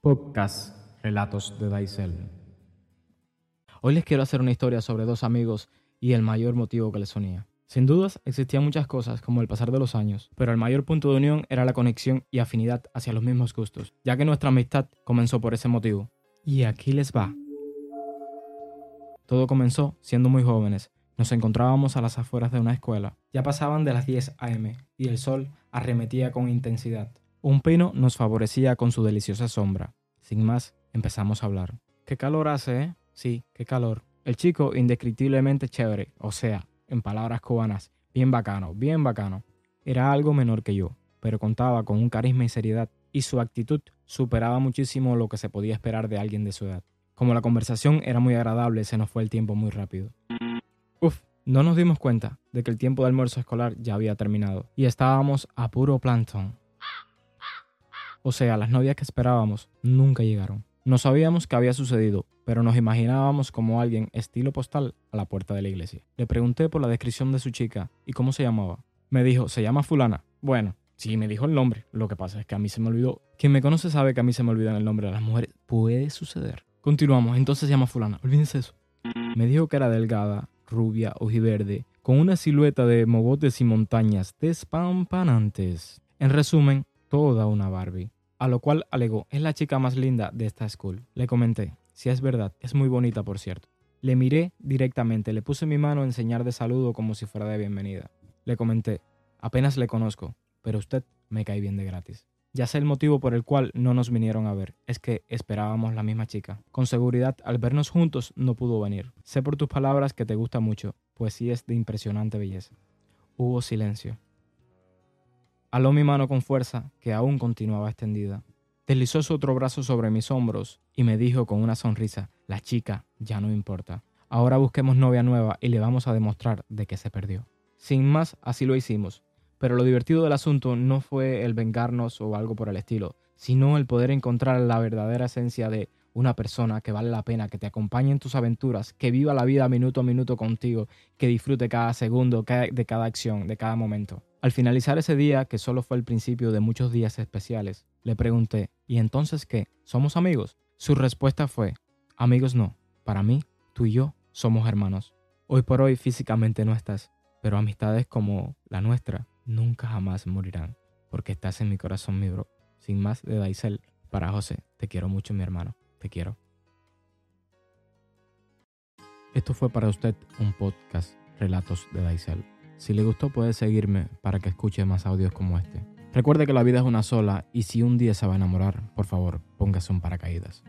Podcast Relatos de Daisel. Hoy les quiero hacer una historia sobre dos amigos y el mayor motivo que les unía. Sin dudas, existían muchas cosas como el pasar de los años, pero el mayor punto de unión era la conexión y afinidad hacia los mismos gustos, ya que nuestra amistad comenzó por ese motivo. Y aquí les va. Todo comenzó siendo muy jóvenes. Nos encontrábamos a las afueras de una escuela. Ya pasaban de las 10 a.m. y el sol arremetía con intensidad. Un pino nos favorecía con su deliciosa sombra. Sin más, empezamos a hablar. ¿Qué calor hace, eh? Sí, qué calor. El chico indescriptiblemente chévere, o sea, en palabras cubanas, bien bacano, bien bacano. Era algo menor que yo, pero contaba con un carisma y seriedad, y su actitud superaba muchísimo lo que se podía esperar de alguien de su edad. Como la conversación era muy agradable, se nos fue el tiempo muy rápido. Uf, no nos dimos cuenta de que el tiempo de almuerzo escolar ya había terminado, y estábamos a puro plancton. O sea, las novias que esperábamos nunca llegaron. No sabíamos qué había sucedido, pero nos imaginábamos como alguien estilo postal a la puerta de la iglesia. Le pregunté por la descripción de su chica y cómo se llamaba. Me dijo, se llama fulana. Bueno, sí, me dijo el nombre. Lo que pasa es que a mí se me olvidó. Quien me conoce sabe que a mí se me olvidan el nombre de las mujeres. Puede suceder. Continuamos, entonces se llama fulana. Olvídense eso. Me dijo que era delgada, rubia, ojiverde, con una silueta de mogotes y montañas despampanantes. En resumen, toda una Barbie. A lo cual alegó, es la chica más linda de esta school. Le comenté, si es verdad, es muy bonita por cierto. Le miré directamente, le puse mi mano en señal de saludo como si fuera de bienvenida. Le comenté, apenas le conozco, pero usted me cae bien de gratis. Ya sé el motivo por el cual no nos vinieron a ver, es que esperábamos la misma chica. Con seguridad, al vernos juntos, no pudo venir. Sé por tus palabras que te gusta mucho, pues sí es de impresionante belleza. Hubo silencio. Aló mi mano con fuerza, que aún continuaba extendida. Deslizó su otro brazo sobre mis hombros y me dijo con una sonrisa, la chica ya no importa. Ahora busquemos novia nueva y le vamos a demostrar de que se perdió. Sin más, así lo hicimos. Pero lo divertido del asunto no fue el vengarnos o algo por el estilo, sino el poder encontrar la verdadera esencia de una persona que vale la pena, que te acompañe en tus aventuras, que viva la vida minuto a minuto contigo, que disfrute cada segundo de cada acción, de cada momento. Al finalizar ese día, que solo fue el principio de muchos días especiales, le pregunté, ¿y entonces qué? ¿Somos amigos? Su respuesta fue, amigos no, para mí, tú y yo somos hermanos. Hoy por hoy físicamente no estás, pero amistades como la nuestra nunca jamás morirán, porque estás en mi corazón, mi bro. Sin más de Daisel, para José, te quiero mucho, mi hermano, te quiero. Esto fue para usted un podcast Relatos de Daisel. Si le gustó puede seguirme para que escuche más audios como este. Recuerde que la vida es una sola y si un día se va a enamorar, por favor, póngase un paracaídas.